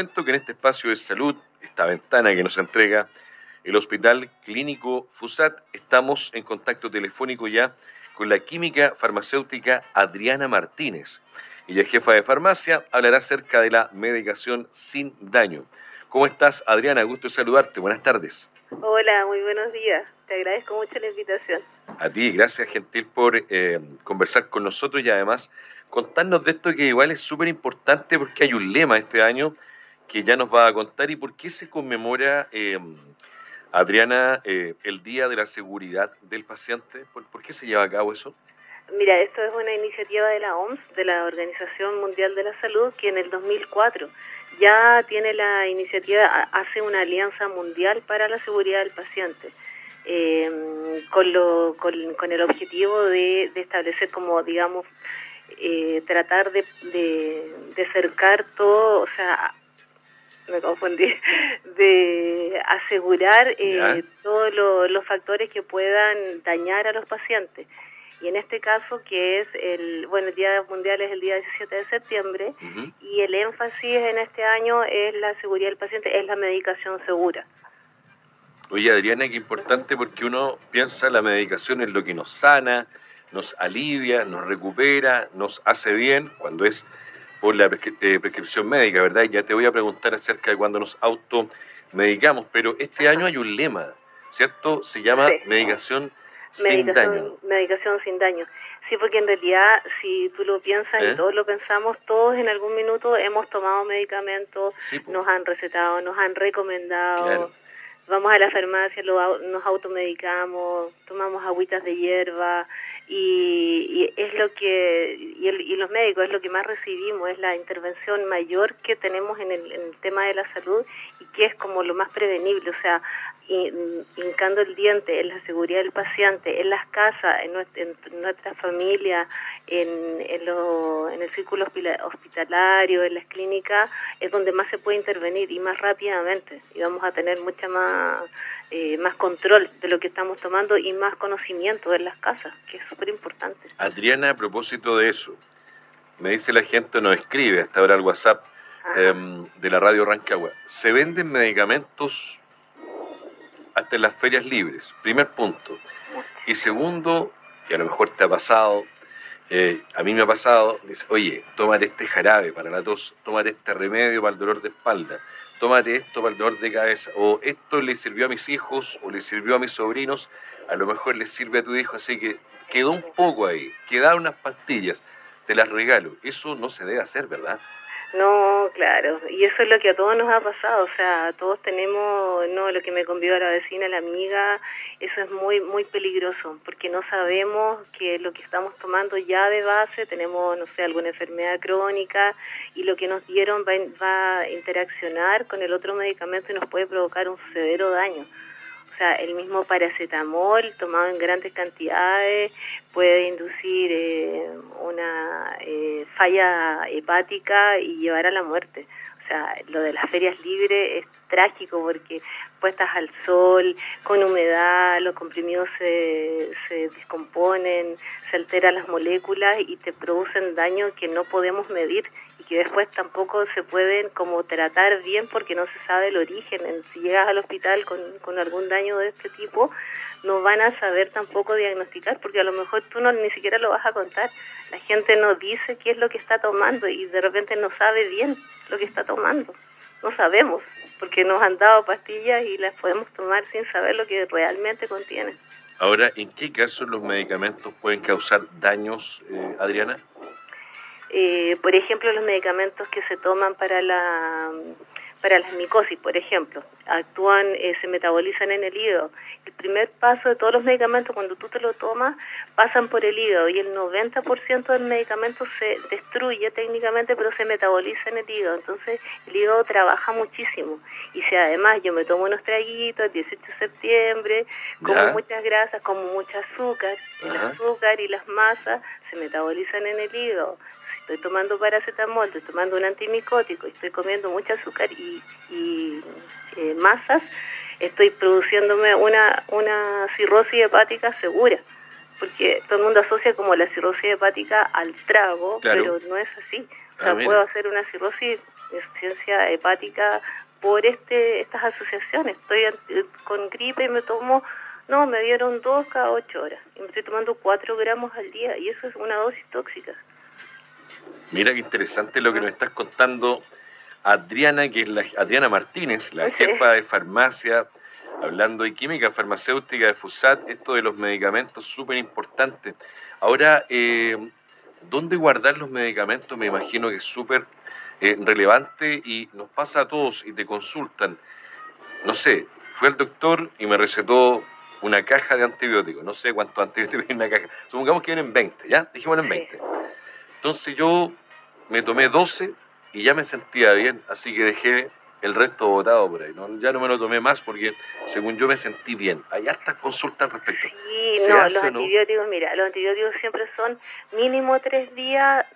cuento que en este espacio de salud, esta ventana que nos entrega el Hospital Clínico FUSAT, estamos en contacto telefónico ya con la química farmacéutica Adriana Martínez. Ella es jefa de farmacia, hablará acerca de la medicación sin daño. ¿Cómo estás, Adriana? Gusto saludarte. Buenas tardes. Hola, muy buenos días. Te agradezco mucho la invitación. A ti, gracias, Gentil, por eh, conversar con nosotros y además contarnos de esto que igual es súper importante porque hay un lema este año que ya nos va a contar y por qué se conmemora, eh, Adriana, eh, el Día de la Seguridad del Paciente. ¿Por, qué se lleva a cabo eso? Mira, esto es una iniciativa de la OMS, de la Organización Mundial de la Salud, que en el 2004 ya tiene la iniciativa, hace una alianza mundial para la seguridad del paciente. Eh, con, lo, con, el objetivo de, de establecer como, digamos, eh, tratar de, de, acercar todo, o sea, me confundí, de asegurar eh, todos los factores que puedan dañar a los pacientes. Y en este caso, que es el, bueno, el Día Mundial es el día 17 de septiembre, y el énfasis en este año es la seguridad del paciente, es la medicación segura. Oye, Adriana, qué importante porque uno piensa la medicación es lo que nos sana, nos alivia, nos recupera, nos hace bien cuando es por la eh, prescripción médica, ¿verdad? Y ya te voy a preguntar acerca de cuando nos automedicamos, pero este año hay un lema, ¿cierto? Se llama medicación, sin daño. Medicación sin daño. Sí, porque en realidad, si tú lo piensas y ¿Eh? todos lo pensamos, todos en algún minuto hemos tomado medicamentos, nos han recetado, nos han recomendado. Vamos a la farmacia, nos automedicamos, tomamos agüitas de hierba, y, es lo que y, los médicos es lo que más recibimos es la intervención mayor que tenemos en el, en el, tema de la salud y que es como lo más prevenible. O sea hincando el diente en la seguridad del paciente en las casas en nuestra, familia en, en, en el círculo hospitalario en las clínicas es donde más se puede intervenir y más rápidamente y vamos a tener mucha más eh, más control de lo que estamos tomando y más conocimiento en las casas, que es súper importante. Adriana, a propósito de eso, me dice la gente, nos escribe hasta ahora al WhatsApp em, de la radio Rancagua, se venden medicamentos hasta las ferias libres, primer punto. Y segundo, y a lo mejor te ha pasado, eh, a mí me ha pasado, dice, oye, tómate este jarabe para la tos, tómate este remedio para el dolor de espalda tómate esto para el dolor de cabeza, o esto le sirvió a mis hijos, o le sirvió a mis sobrinos, a lo mejor le sirve a tu hijo, así que quedó un poco ahí, quedaron unas pastillas, te las regalo. Eso no se debe hacer, ¿verdad? No, claro, y eso es lo que a todos nos ha pasado, o sea, todos tenemos, no, lo que me convió a la vecina, la amiga, eso es muy, muy peligroso, porque no sabemos que lo que estamos tomando ya de base, tenemos, no sé, alguna enfermedad crónica, y lo que nos dieron va, va a interaccionar con el otro medicamento y nos puede provocar un severo daño sea, el mismo paracetamol tomado en grandes cantidades puede inducir eh, una eh, falla hepática y llevar a la muerte. O sea, lo de las ferias libres es trágico porque puestas al sol, con humedad, los comprimidos se, se descomponen, se alteran las moléculas y te producen daño que no podemos medir que después tampoco se pueden como tratar bien porque no se sabe el origen. Si llegas al hospital con, con algún daño de este tipo, no van a saber tampoco diagnosticar porque a lo mejor tú no ni siquiera lo vas a contar. La gente no dice qué es lo que está tomando y de repente no sabe bien lo que está tomando. No sabemos porque nos han dado pastillas y las podemos tomar sin saber lo que realmente contienen. Ahora, ¿en qué casos los medicamentos pueden causar daños, eh, Adriana? Eh, por ejemplo, los medicamentos que se toman para la para las micosis, por ejemplo, actúan, eh, se metabolizan en el hígado. El primer paso de todos los medicamentos, cuando tú te lo tomas, pasan por el hígado y el 90% del medicamento se destruye técnicamente, pero se metaboliza en el hígado. Entonces, el hígado trabaja muchísimo. Y si además yo me tomo unos traguitos el 18 de septiembre, como muchas grasas, como mucho azúcar, el azúcar y las masas se metabolizan en el hígado estoy tomando paracetamol, estoy tomando un antimicótico, estoy comiendo mucho azúcar y, eh, masas, estoy produciéndome una, una cirrosis hepática segura. Porque todo el mundo asocia como la cirrosis hepática al trago, pero no es así. O sea, puedo hacer una cirrosis insuficiencia hepática por este estas asociaciones. Estoy con gripe y me tomo, no, me dieron dos cada ocho horas. Y me estoy tomando cuatro gramos al día y eso es una dosis tóxica. Mira qué interesante lo que nos estás contando, Adriana, que es la Adriana Martínez, la jefa de farmacia, hablando de química farmacéutica de FUSAT, esto de los medicamentos, súper importante. Ahora, eh, ¿dónde guardar los medicamentos? Me imagino que es súper eh, relevante y nos pasa a todos y te consultan. No sé, fui al doctor y me recetó una caja de antibióticos. No sé cuántos antibióticos viene en una caja. Supongamos que vienen 20, ¿ya? Dijimos en 20. Entonces yo me tomé 12 y ya me sentía bien, así que dejé el resto botado por ahí. ¿no? Ya no me lo tomé más porque, según yo, me sentí bien. Hay hartas consultas al respecto. Sí, no, los antibióticos, mira, los antibióticos siempre son mínimo tres días,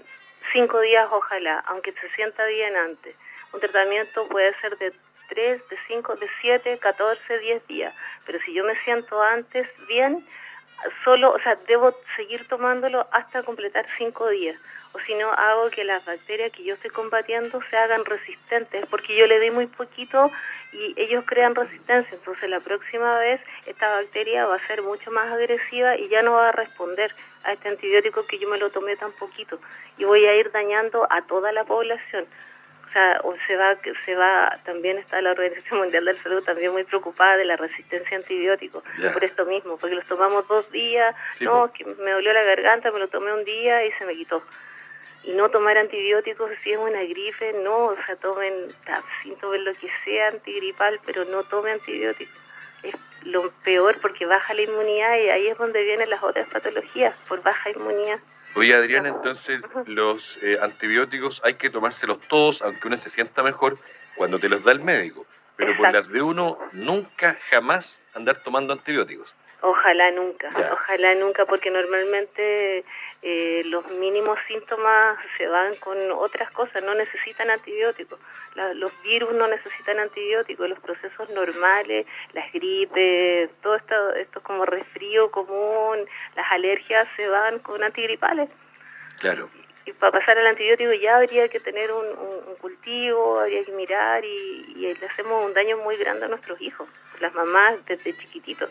cinco días ojalá, aunque se sienta bien antes. Un tratamiento puede ser de tres, de cinco, de siete, catorce, diez días. Pero si yo me siento antes bien, solo, o sea, debo seguir tomándolo hasta completar cinco días. O si no hago que las bacterias que yo estoy combatiendo se hagan resistentes, porque yo le di muy poquito y ellos crean resistencia, entonces la próxima vez esta bacteria va a ser mucho más agresiva y ya no va a responder a este antibiótico que yo me lo tomé tan poquito. Y voy a ir dañando a toda la población. O sea, o se va, se va, también está la Organización Mundial de la Salud también muy preocupada de la resistencia a antibióticos, por esto mismo, porque los tomamos dos días, no, que me dolió la garganta, me lo tomé un día y se me quitó y no tomar antibióticos si es una gripe, no, o sea, tomen sin tomen lo que sea antigripal, pero no tomen antibióticos. Es lo peor porque baja la inmunidad y ahí es donde vienen las otras patologías, por baja inmunidad. Oye, Adriana, entonces los eh, antibióticos hay que tomárselos todos, aunque uno se sienta mejor, cuando te los da el médico. Pero por las de uno, nunca, jamás andar tomando antibióticos. Ojalá nunca, ojalá nunca, porque normalmente eh, los mínimos síntomas se van con otras cosas, no necesitan antibióticos. los virus no necesitan antibióticos, los procesos normales, las gripes, todo esto, esto como resfrío común, las alergias se van con antigripales. Claro. Y, para pasar al antibiótico ya habría que tener un, cultivo, habría que mirar y, y, le hacemos un daño muy grande a nuestros hijos, las mamás desde chiquititos.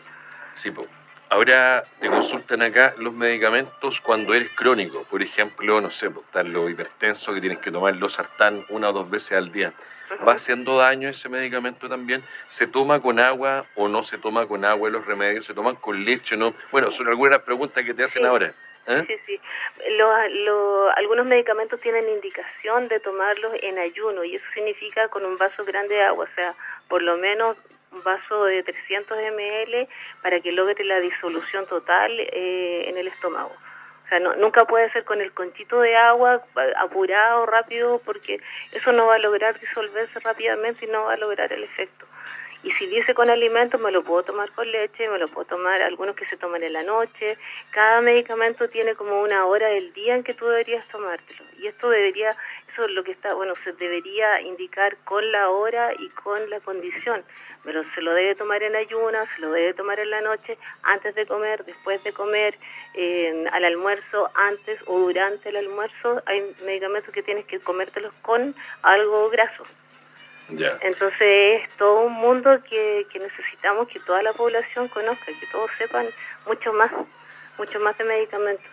Sí, pues. Ahora te consultan acá los medicamentos cuando eres crónico. Por ejemplo, no sé, pues, están los hipertensos que tienes que tomar los sartán una o dos veces al día. ¿Va haciendo daño ese medicamento también? ¿Se toma con agua o no se toma con agua los remedios? ¿Se toman con leche no? Bueno, son algunas preguntas que te hacen ahora. ¿eh? Sí, sí. algunos medicamentos tienen indicación de tomarlos en ayuno y eso significa con un vaso grande de agua, o sea, por lo menos vaso de 300 ml para que logre la disolución total eh, en el estómago. O sea, nunca puede ser con el conchito de agua apurado, rápido, porque eso no va a lograr disolverse rápidamente y no va a lograr el efecto. Y si dice con alimentos, me lo puedo tomar con leche, me lo puedo tomar algunos que se toman en la noche. Cada medicamento tiene como una hora del día en que tú deberías tomártelo. Y esto debería, eso es lo que está, bueno, se debería indicar con la hora y con la condición pero se lo debe tomar en ayunas, se lo debe tomar en la noche, antes de comer, después de comer, al almuerzo, antes o durante el almuerzo. Hay medicamentos que tienes que comértelos con algo graso. Entonces es todo un mundo que, que necesitamos que toda la población conozca, que todos sepan mucho más, mucho más de medicamentos.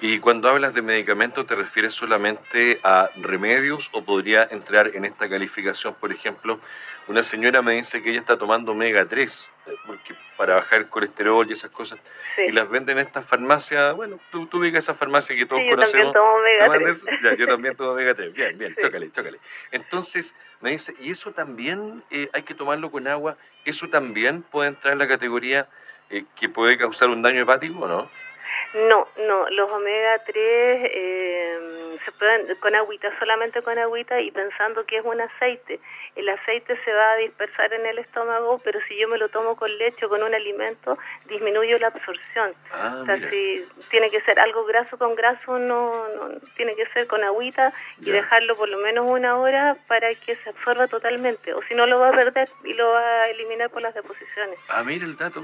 Y cuando hablas de medicamentos, ¿te refieres solamente a remedios o podría entrar en esta calificación, por ejemplo, una señora me dice que ella está tomando omega 3 eh, porque para bajar el colesterol y esas cosas. Y las venden en estas farmacias. Bueno, tú, tú esa farmacia que todos conocemos. Yo también tomo omega 3. yo también tomo omega 3. Bien, bien, chócale, chócale. Entonces, me dice, ¿y eso también eh, hay que tomarlo con agua? ¿Eso también puede entrar en la categoría eh, que puede causar un daño hepático o no? No, no, los omega 3 eh, se pueden con agüita, solamente con agüita y pensando que es un aceite. El aceite se va a dispersar en el estómago, pero si yo me lo tomo con leche o con un alimento, disminuyo la absorción. Ah, o sea, si tiene que ser algo graso con graso, no, no tiene que ser con agüita y dejarlo por lo menos una hora para que se absorba totalmente. O si no, lo va a perder y lo va a eliminar por las deposiciones. Ah, mira el dato.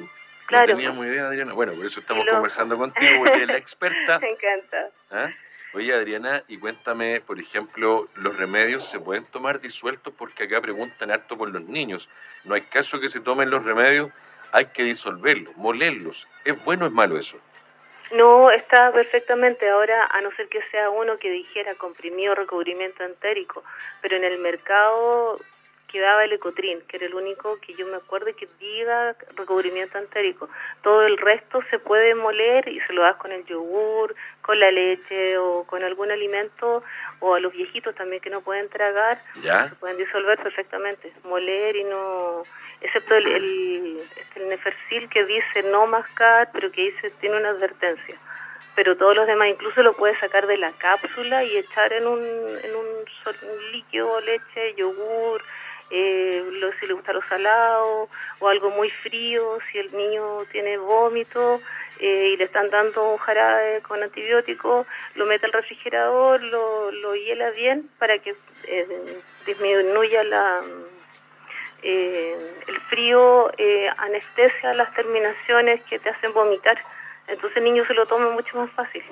No tenía muy idea, Adriana. Bueno, por eso estamos conversando contigo, porque eres la experta. Me encanta. ¿Ah? Oye, Adriana, y cuéntame, por ejemplo, ¿los remedios se pueden tomar disueltos? Porque acá preguntan harto por los niños. No hay caso que se tomen los remedios, hay que disolverlos, molerlos. ¿Es bueno o es malo eso? No, está perfectamente. Ahora, a no ser que sea uno que dijera comprimido recubrimiento entérico, pero en el mercado quedaba el ecotrin, que era el único que yo me acuerdo que diga recubrimiento entérico. Todo el resto se puede moler y se lo das con el yogur, con la leche o con algún alimento, o a los viejitos también que no pueden tragar, se pueden disolver perfectamente, moler y no, excepto el, el, este, el nefercil que dice no mascar, pero que dice tiene una advertencia. Pero todos los demás incluso lo puedes sacar de la cápsula y echar en un, en un líquido, leche, yogur, eh, lo, si le gusta lo salado o algo muy frío, si el niño tiene vómito eh, y le están dando un jarabe con antibiótico, lo mete al refrigerador, lo, lo hiela bien para que eh, disminuya la, eh, el frío, anestesia las terminaciones que te hacen vomitar. Entonces el niño se lo toma mucho más fácil.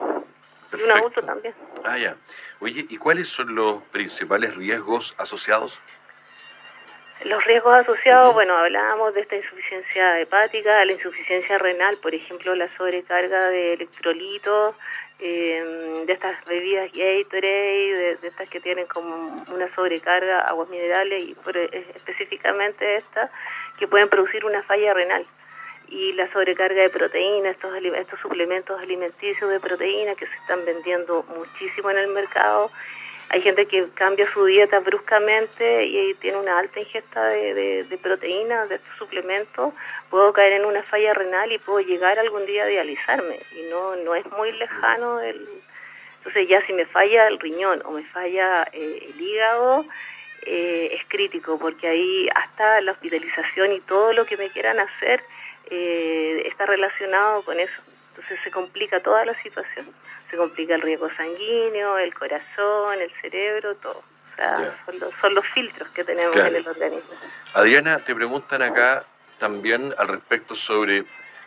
Y un adulto también. Ah, ya. Oye, ¿y cuáles son los principales riesgos asociados? Los riesgos asociados, bueno, hablábamos de esta insuficiencia hepática, la insuficiencia renal, por ejemplo, la sobrecarga de electrolitos, eh, de estas bebidas Gatorade, de, de, estas que tienen como una sobrecarga, aguas minerales y eh, específicamente estas que pueden producir una falla renal. Y la sobrecarga de proteínas, estos, estos suplementos alimenticios de proteína que se están vendiendo muchísimo en el mercado hay gente que cambia su dieta bruscamente y tiene una alta ingesta de, proteínas, de estos suplementos, puedo caer en una falla renal y puedo llegar algún día a dializarme. Y no, no es muy lejano. El... Entonces ya si me falla el riñón o me falla eh, el hígado, eh, es crítico porque ahí hasta la hospitalización y todo lo que me quieran hacer eh, está relacionado con eso. Entonces se complica toda la situación se complica el riesgo sanguíneo, el corazón, el cerebro, todo. O sea, son los, filtros que tenemos en el organismo. Adriana, te preguntan acá también al respecto sobre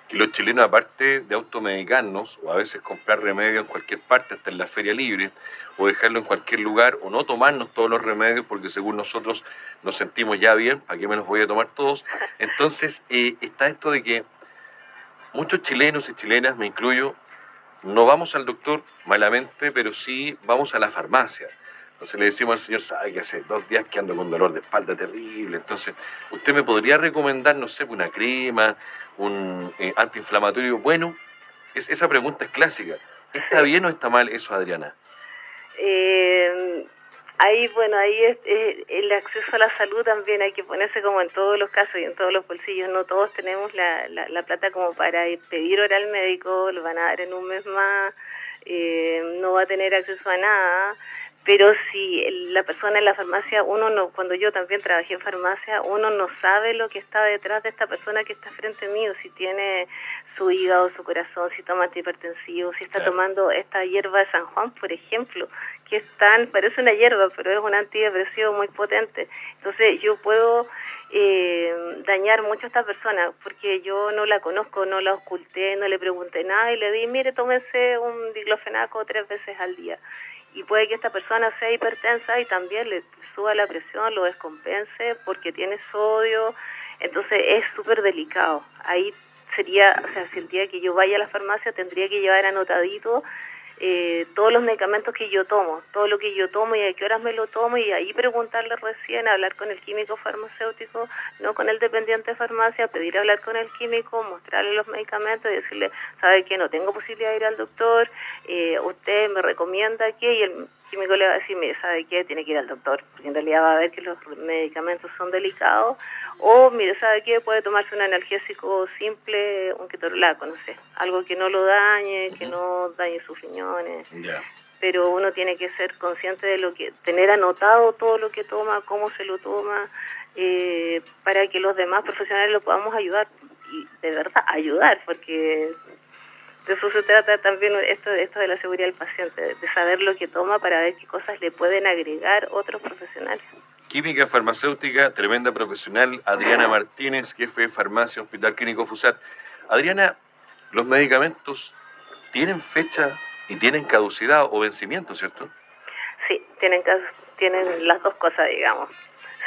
que los chilenos, aparte de automedicarnos, o a veces comprar remedio en cualquier parte, hasta en la feria libre, o dejarlo en cualquier lugar, o no tomarnos todos los remedios, porque según nosotros nos sentimos ya bien, ¿para qué me los voy a tomar todos? Entonces, eh, está esto de que muchos chilenos y chilenas, me incluyo, no vamos al doctor malamente, pero sí vamos a la farmacia. Entonces le decimos al señor, sabe que hace dos días que ando con dolor de espalda terrible. Entonces, ¿usted me podría recomendar, no sé, una crema, un eh, antiinflamatorio? Bueno, es, esa pregunta es clásica. ¿Está bien o está mal eso, Adriana? Eh, Ahí, bueno, ahí es, el acceso a la salud también hay que ponerse como en todos los casos y en todos los bolsillos. No todos tenemos la, la, plata como para pedir hora al médico, lo van a dar en un mes más, eh, no va a tener acceso a nada pero si la persona en la farmacia, uno no, cuando yo también trabajé en farmacia, uno no sabe lo que está detrás de esta persona que está frente mío, si tiene su hígado, su corazón, si toma antihipertensivo, si está tomando esta hierba de San Juan, por ejemplo, que es tan, parece una hierba, pero es un antidepresivo muy potente. Entonces yo puedo eh, dañar mucho a esta persona porque yo no la conozco, no la oculté, no le pregunté nada y le di, mire, tómese un diclofenaco tres veces al día y puede que esta persona sea hipertensa y también le suba la presión, lo descompense porque tiene sodio, entonces es súper delicado. Ahí sería, o sea, si el día que yo vaya a la farmacia tendría que llevar anotadito eh, todos los medicamentos que yo tomo, todo lo que yo tomo y a qué horas me lo tomo y ahí preguntarle recién, hablar con el químico farmacéutico, no con el dependiente de farmacia, pedir hablar con el químico, mostrarle los medicamentos y decirle, sabe que no tengo posibilidad de ir al doctor, eh, usted me recomienda que y el químico le va a decir, mire, sabe qué, tiene que ir al doctor, porque en realidad va a ver que los medicamentos son delicados o, mire, ¿sabe qué? Puede tomarse un analgésico simple, un ketorolaco, no sé. Algo que no lo dañe, que no dañe sus riñones. Pero uno tiene que ser consciente de lo que, tener anotado todo lo que toma, cómo se lo toma, eh, para que los demás profesionales lo podamos ayudar. Y de verdad, ayudar, porque de eso se trata también esto, esto de la seguridad del paciente, de saber lo que toma para ver qué cosas le pueden agregar otros profesionales. Química farmacéutica, tremenda profesional, Adriana Martínez, jefe de farmacia, Hospital Clínico FUSAT. Adriana, ¿los medicamentos tienen fecha y tienen caducidad o vencimiento, ¿cierto? Sí, tienen, tienen las dos cosas, digamos.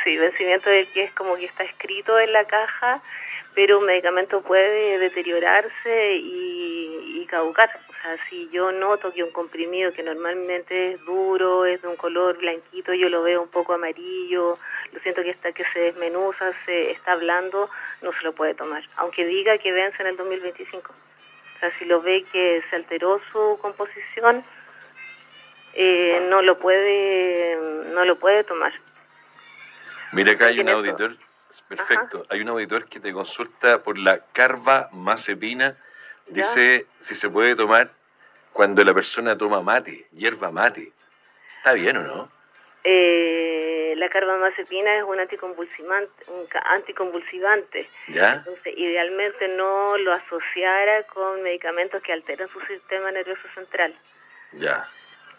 Sí, vencimiento del que es como que está escrito en la caja, pero un medicamento puede deteriorarse y, y caducar. O sea, si yo noto que un comprimido que normalmente es duro, es de un color blanquito, yo lo veo un poco amarillo, lo siento que está que se desmenuza, se está hablando, no se lo puede tomar, aunque diga que vence en el 2025. O sea, si lo ve que se alteró su composición, eh, no lo puede no lo puede tomar. Mira acá hay un auditor, perfecto, hay un auditor que te consulta por la carbamazepina, dice si se puede tomar cuando la persona toma mate, hierba mate. ¿Está bien o no? Eh, la carbamazepina es un anticonvulsivante, un anticonvulsivante. ¿Ya? Entonces, idealmente no lo asociara con medicamentos que alteran su sistema nervioso central. Ya.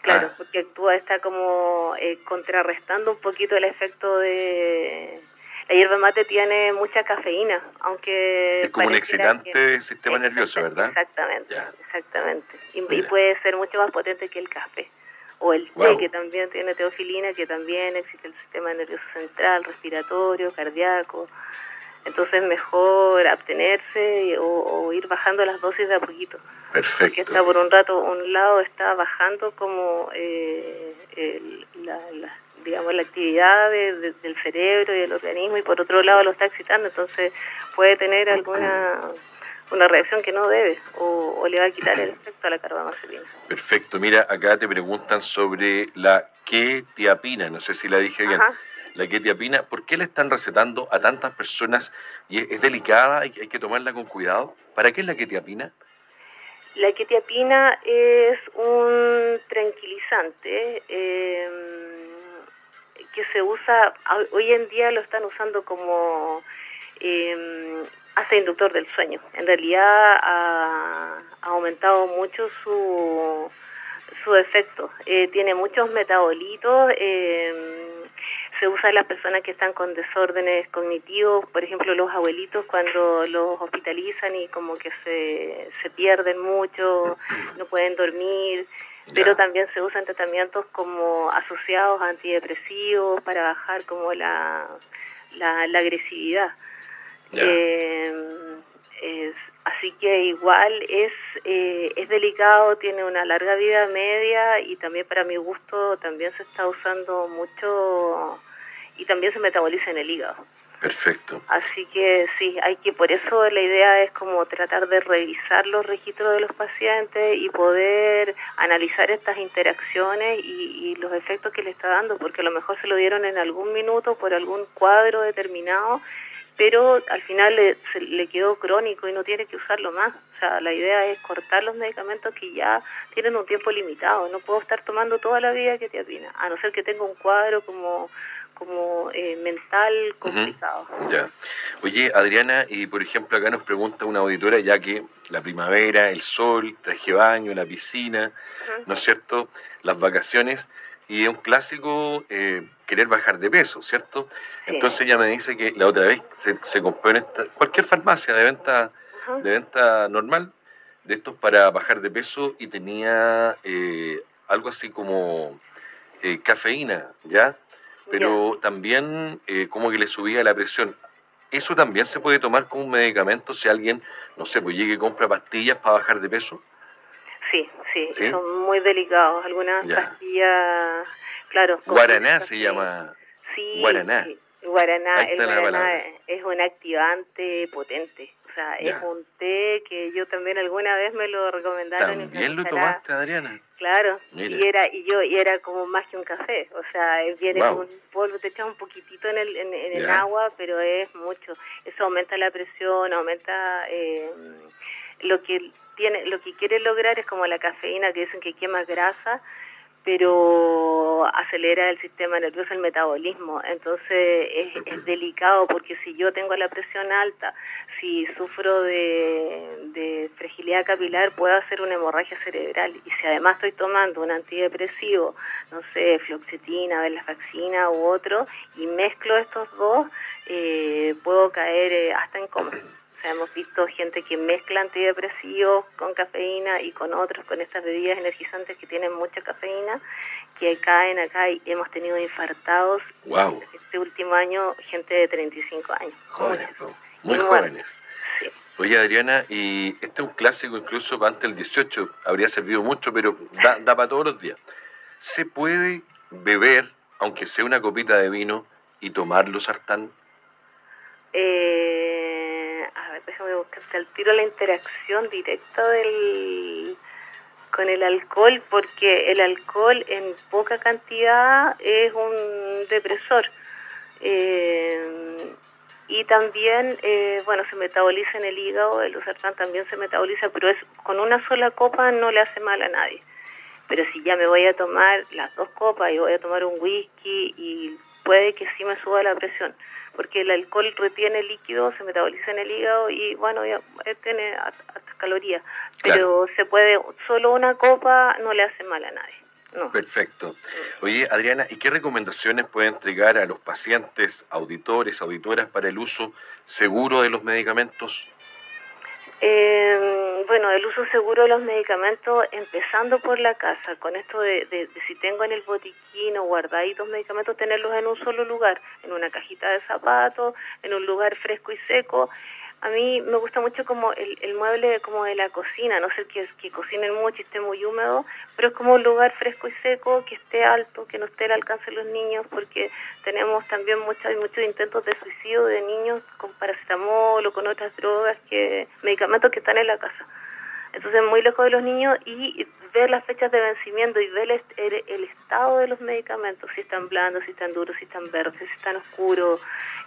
Claro, ah. porque actúa, está como eh, contrarrestando un poquito el efecto de... La hierba mate tiene mucha cafeína, aunque... Es como un excitante del sistema nervioso, ¿verdad? Exactamente, exactamente. y, puede ser mucho más potente que el café o el té, que también tiene teofilina, que también existe el sistema nervioso central, respiratorio, cardíaco. Entonces mejor abstenerse o, ir bajando las dosis de a poquito. Perfecto. Porque está por un rato, un lado está bajando como eh, la, digamos la actividad del cerebro y del organismo y por otro lado lo está excitando, entonces puede tener alguna una reacción que no debe o, le va a quitar el efecto a la carbamazepina. Perfecto. Mira, acá te preguntan sobre la quetiapina, no sé si la dije bien. La quetiapina, ¿por qué la están recetando a tantas personas y es, delicada, hay, hay, que tomarla con cuidado? ¿Para qué es la quetiapina? La quetiapina es un tranquilizante em, que se usa, hoy en día lo están usando como eh, hace inductor del sueño. En realidad ha, aumentado mucho su, su efecto. Eh, tiene muchos metabolitos. Eh, se usa en las personas que están con desórdenes cognitivos, por ejemplo los abuelitos cuando los hospitalizan y como que se, se pierden mucho, no pueden dormir, pero también se usan tratamientos como asociados a antidepresivos para bajar como la, la, la agresividad. Eh, es, así que igual es, eh, es delicado, tiene una larga vida media y también para mi gusto también se está usando mucho y también se metaboliza en el hígado. Perfecto. Así que sí, hay que, por eso la idea es como tratar de revisar los registros de los pacientes y poder analizar estas interacciones y, y, los efectos que le está dando, porque a lo mejor se lo dieron en algún minuto por algún cuadro determinado pero al final le, se, le quedó crónico y no tiene que usarlo más. O sea, la idea es cortar los medicamentos que ya tienen un tiempo limitado. No puedo estar tomando toda la vida que te apina, a no ser que tenga un cuadro como como eh, mental complicado. Ya. Oye, Adriana, y por ejemplo acá nos pregunta una auditora, ya que la primavera, el sol, traje baño, la piscina, ¿no es cierto? Las vacaciones, y es un clásico eh, querer bajar de peso, ¿cierto? Entonces ella me dice que la otra vez se, se compró en esta, cualquier farmacia de venta, de venta normal de estos para bajar de peso y tenía eh, algo así como eh, cafeína, ¿ya? Pero también como que le subía la presión. ¿Eso también se puede tomar como un medicamento si alguien, no sé, pues llegue y compra pastillas para bajar de peso? Sí, sí, son muy delicados. Algunas pastillas, claro. Guaraná se llama. Sí, Guaraná. Guaraná, el guaraná es un activante potente. O sea, es un té que yo también alguna vez me lo recomendaron. ¿También lo tomaste, Adriana? Claro, y era y yo y era como más que un café, o sea, viene con un polvo, te echas un poquitito en el, en, el agua, pero es mucho. Eso aumenta la presión, aumenta eh, lo que tiene, lo que quiere lograr es como la cafeína que dicen que quema grasa, pero acelera el sistema nervioso, el metabolismo. Entonces es, delicado porque si yo tengo la presión alta, si sufro de, de, fragilidad capilar, puedo hacer una hemorragia cerebral. Y si además estoy tomando un antidepresivo, no sé, floxetina, venlafaxina u otro, y mezclo estos dos, eh, puedo caer eh, hasta en coma. O sea, hemos visto gente que mezcla antidepresivos con cafeína y con otros, con estas bebidas energizantes que tienen mucha cafeína, que caen acá y hemos tenido infartados. Wow. Este último año, gente de 35 años. Jóvenes, muy, jóvenes. Oye, Adriana, y este es un clásico incluso antes del 18, habría servido mucho, pero da, da para todos los días. ¿Se puede beber, aunque sea una copita de vino, y tomarlo sartán? Eh, déjame buscarte al tiro la interacción directa del con el alcohol, porque el alcohol en poca cantidad es un depresor. Eh, y también, eh, bueno, se metaboliza en el hígado, el sartán también se metaboliza, pero es con una sola copa no le hace mal a nadie. Pero si ya me voy a tomar las dos copas y voy a tomar un whisky y puede que sí me suba la presión, porque el alcohol retiene líquido, se metaboliza en el hígado y bueno, ya eh, tiene hasta calorías, pero se puede, solo una copa no le hace mal a nadie. No. Perfecto. Oye, Adriana, ¿y qué recomendaciones puede entregar a los pacientes, auditores, auditoras para el uso seguro de los medicamentos? Eh, bueno, el uso seguro de los medicamentos, empezando por la casa, con esto de, de, si tengo en el botiquín o guardaditos medicamentos, tenerlos en un solo lugar, en una cajita de zapatos, en un lugar fresco y seco, a mí me gusta mucho como el, mueble como de la cocina, no sé que, que cocinen mucho y esté muy húmedo, pero es como un lugar fresco y seco, que esté alto, que no esté al alcance de los niños, porque tenemos también muchos muchos intentos de suicidio de niños con paracetamol o con otras drogas, que medicamentos que están en la casa. Entonces, muy lejos de los niños y ver las fechas de vencimiento y ver el, estado de los medicamentos, si están blandos, si están duros, si están verdes, si están oscuros.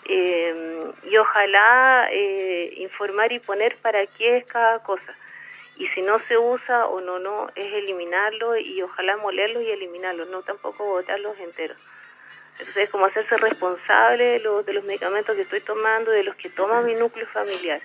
Eh, y ojalá eh, informar y poner para qué es cada cosa. Y si no se usa o no, no, es eliminarlo y ojalá molerlo y eliminarlo, no tampoco botarlos enteros. Entonces es como hacerse responsable de los, de los medicamentos que estoy tomando, de los que toma mi núcleo familiar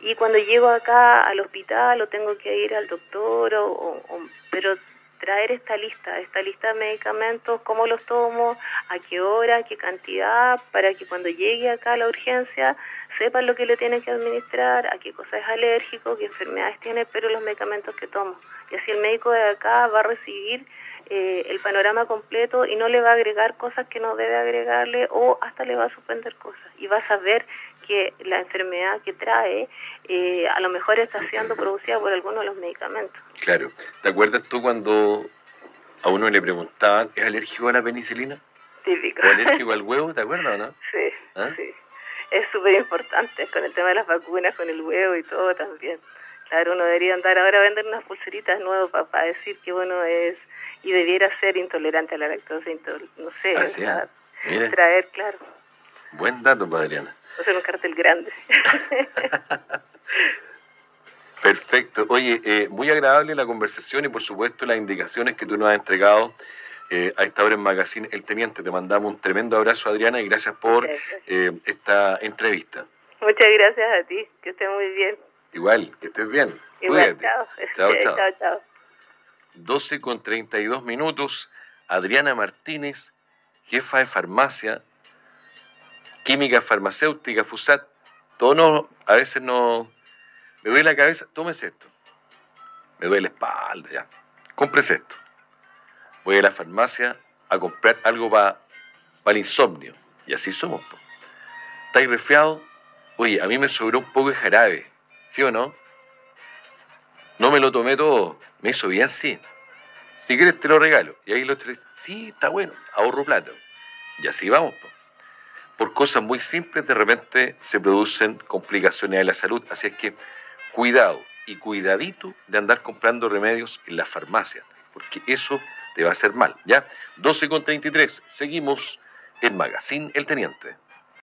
y cuando llego acá al hospital o tengo que ir al doctor, o, pero traer esta lista, esta lista de medicamentos, cómo los tomo, a qué hora, qué cantidad, para que cuando llegue acá a la urgencia sepan lo que le tienen que administrar, a qué cosa es alérgico, qué enfermedades tiene, pero los medicamentos que tomo. Y así el médico de acá va a recibir eh, el panorama completo y no le va a agregar cosas que no debe agregarle o hasta le va a suspender cosas. Y va a saber que la enfermedad que trae eh, a lo mejor está siendo producida por alguno de los medicamentos. Claro. ¿Te acuerdas tú cuando a uno le preguntaban, ¿es alérgico a la penicilina? Típico. ¿O alérgico al huevo? ¿Te acuerdas o no? Sí, ¿Ah? sí. Es súper importante con el tema de las vacunas, con el huevo y todo también. Claro, uno debería andar ahora a vender unas pulseritas nuevas para, decir que bueno es y debiera ser intolerante a la lactosa, no sé, ah, traer, claro. Buen dato, Adriana. O sea, un cartel grande. Perfecto. Oye, eh, muy agradable la conversación y por supuesto las indicaciones que tú nos has entregado eh, a esta hora en Magazine El Teniente. Te mandamos un tremendo abrazo, Adriana, y gracias por eh, esta entrevista. Muchas gracias a ti, que estés muy bien. Igual, que estés bien. Igual, chao. Chao, chao. chao, chao. 12 con 32 minutos. Adriana Martínez, jefa de farmacia química farmacéutica, FUSAT, todo no, a veces no, me duele la cabeza, tómese esto, me duele la espalda, ya, cómprese esto. Voy a la farmacia a comprar algo para el insomnio, y así somos. Po. ¿Estáis resfriado? Oye, a mí me sobró un poco de jarabe, ¿sí o no? No me lo tomé todo, me hizo bien, sí. Si quieres te lo regalo. Y ahí los tres, sí, está bueno, ahorro plata. Y así vamos. Po por cosas muy simples de repente se producen complicaciones de la salud. Así es que cuidado y cuidadito de andar comprando remedios en la farmacia, porque eso te va a hacer mal. ¿Ya? 12 con 33. Seguimos en Magazine El Teniente.